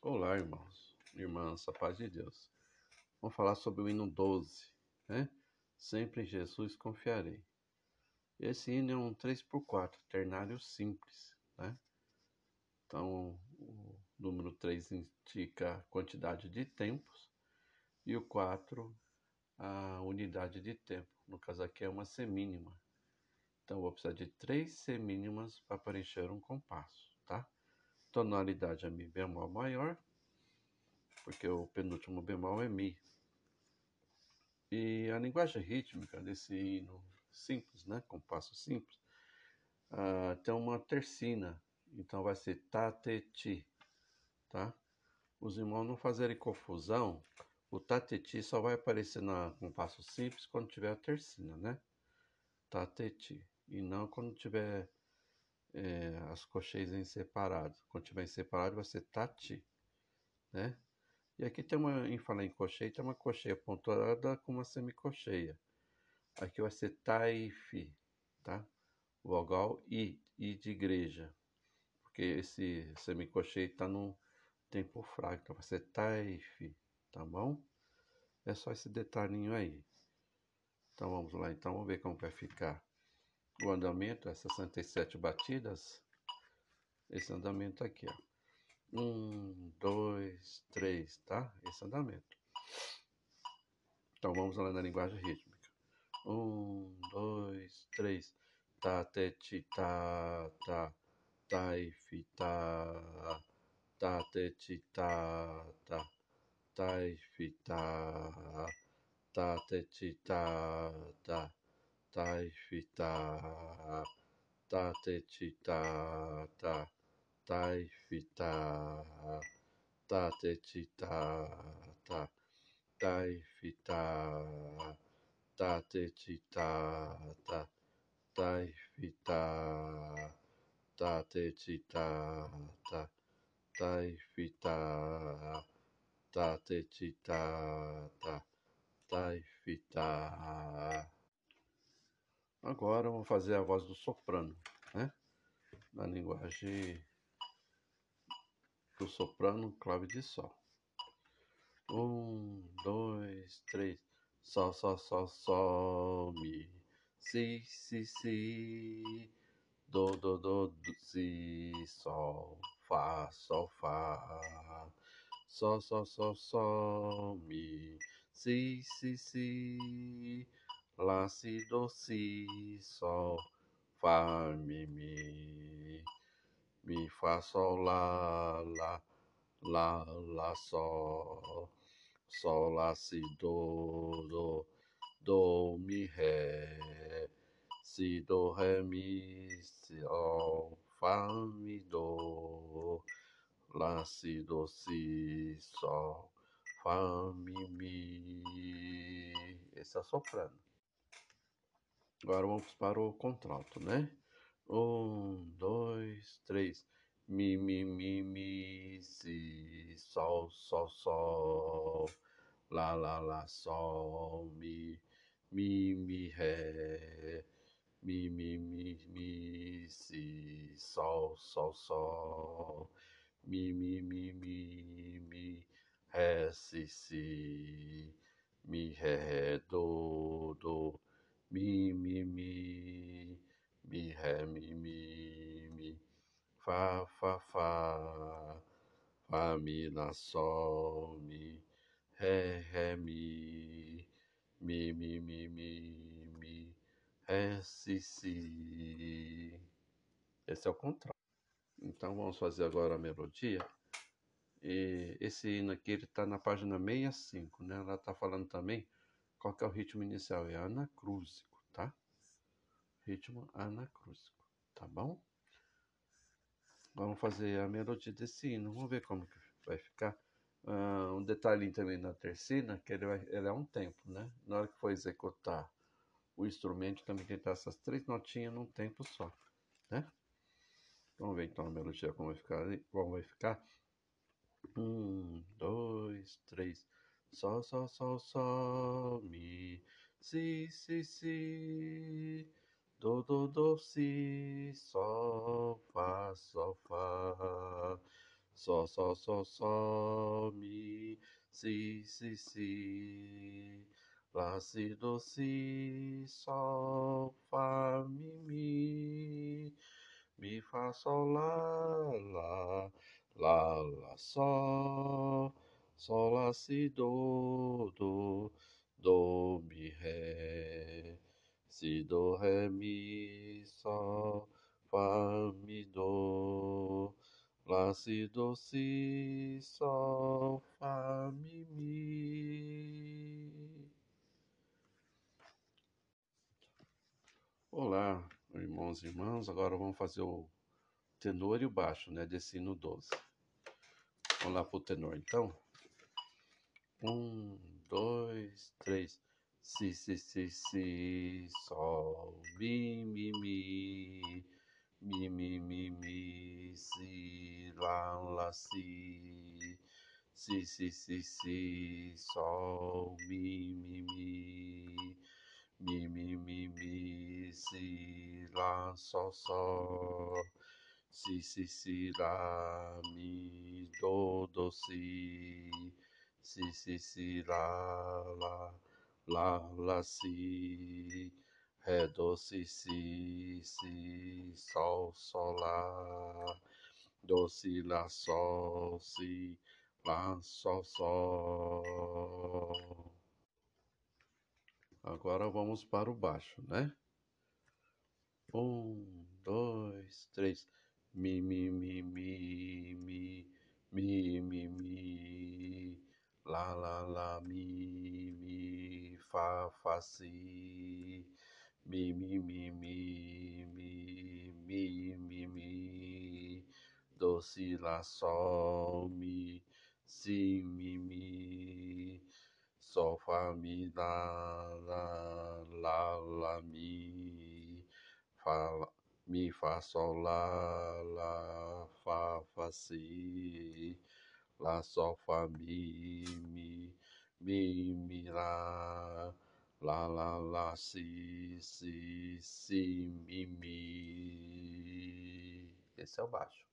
Olá, irmãos, irmãs, a paz de Deus. Vamos falar sobre o hino 12, né? Sempre em Jesus confiarei. Esse hino é um 3x4, ternário simples, né? Então, o número 3 indica a quantidade de tempos e o 4 a unidade de tempo. No caso aqui é uma semínima. Então, vou precisar de três semínimas para preencher um compasso, tá? Tonalidade é Mi bemol maior, porque o penúltimo bemol é Mi. E a linguagem rítmica desse hino simples, né, compasso simples, uh, tem uma tercina, então vai ser Ta, Te, Ti, tá? Os irmãos não fazerem confusão, o Ta, Te, Ti só vai aparecer no compasso simples quando tiver a tercina, né? Ta, Te, Ti, e não quando tiver é, as cocheias em separado. Quando tiver em separado, vai ser tati, né? E aqui tem uma, em falar em cocheia, tem uma cocheia pontuada com uma semicocheia. Aqui vai ser taifi, tá? Vogal I, I de igreja. Porque esse semicocheia está no tempo fraco, então vai ser taifi, tá bom? É só esse detalhinho aí. Então vamos lá, então vamos ver como vai ficar o andamento é 67 batidas. Esse andamento aqui, ó. Um, dois, três, tá? Esse andamento. Então vamos lá na linguagem rítmica. Um, dois, três. Tá, te, ti, tá, tá. Tá, fi, tá. Tá, te, ti, tá, tá. Tá, fi, tá. Tá, te, ti, tá, tá tai fi ta ta te chi ta ta tai fi ta ta te chi ta ta tai fi ta ta te chi ta ta tai fi ta ta te chi ta ta tai fi ta ta te chi ta ta tai fi Agora vamos fazer a voz do soprano, né? Na linguagem do soprano, clave de sol. Um, dois, três. Sol, sol, sol, sol, mi. Si, si, si. Do, do, do, do, si, sol. Fá, sol, fá. Sol, sol, sol, sol, mi. Si, si, si. Lá, si, do, si, sol, fá, mi, mi. Mi, fá, sol, lá, lá, lá, lá, sol. Sol, lá, si, do, do, do, mi, ré. Si, do, ré, mi, sol, fá, mi, do. Lá, si, do, si, sol, fá, mi, mi. Esse é soprano. Agora vamos para o contralto, né? Um, dois, três. Mi, mi, mi, mi, si, sol, sol, sol. Lá, lá, lá, sol, mi, mi, mi, ré. Mi, mi, mi, mi, si, sol, sol, sol. Mi, mi, mi, mi, mi, ré, si, si. Mi, ré, ré, do, do mi, mi, mi, mi, ré, mi, mi, mi, fá, fá, fá, fá, mi, lá, sol, mi, ré, ré, mi, mi, mi, mi, mi, mi, ré, si, si. Esse é o contrário. Então vamos fazer agora a melodia. E esse hino aqui ele está na página 65, né? Ela está falando também qual que é o ritmo inicial? É anacrúsico, tá? Ritmo anacrúsico, tá bom? Vamos fazer a melodia desse hino. Vamos ver como que vai ficar. Uh, um detalhe também na tercina, que ele, vai, ele é um tempo, né? Na hora que for executar o instrumento, também tem que ter essas três notinhas num tempo só, né? Vamos ver então a melodia como vai ficar. Como vai ficar. Um, dois, três. Sol, sol, sol, sol, mi, si, si, si, do, do, do, si, sol, fá, sol, fá, Sol, sol, sol, sol, mi, si, si, si. Lá, si, do, si, sol, fá, mi, mi. Mi, fá, sol, lá, lá, lá, sol. Sol, lá, si, do, do, do, mi, ré. Si, do, ré, mi, sol, fá, mi, do. Lá, si, do, si, sol, fá, mi, mi. Olá, irmãos e irmãs. Agora vamos fazer o tenor e o baixo, né? De sino 12. Vamos lá pro tenor, então. Um, dois, três. Si, si, si, si, sol, mi, mi, mi. Mi, mi, mi, mi, si, lá, lá, si. Si, si, si, si, sol, mi, mi, mi. Mi, mi, mi, mi, si, lá, sol, sol. Si, si, si, lá, mi, do, do, si. Si, si, si, lá, lá, lá, lá, si. Ré, do, si, si, si, sol, sol, lá. Do, si, lá, sol, si, lá, sol, sol. Agora vamos para o baixo, né? Um, dois, três. Mi, mi, mi, mi, mi, mi, mi, mi. Lá, lá, mi, mi, fá, fá, si. Mi, mi, mi, mi, mi, mi, mi, mi. Do, si, lá, sol, mi, si, mi, mi. Sol, fá, mi, lá, lá, lá, lá, mi. Lá, mi, fá, sol, lá, lá, fá, fá, si. Lá, sol, fá, mi, mi, mi, mi, lá. Lá, lá, lá, si, si, si, mi, mi. Esse é o baixo.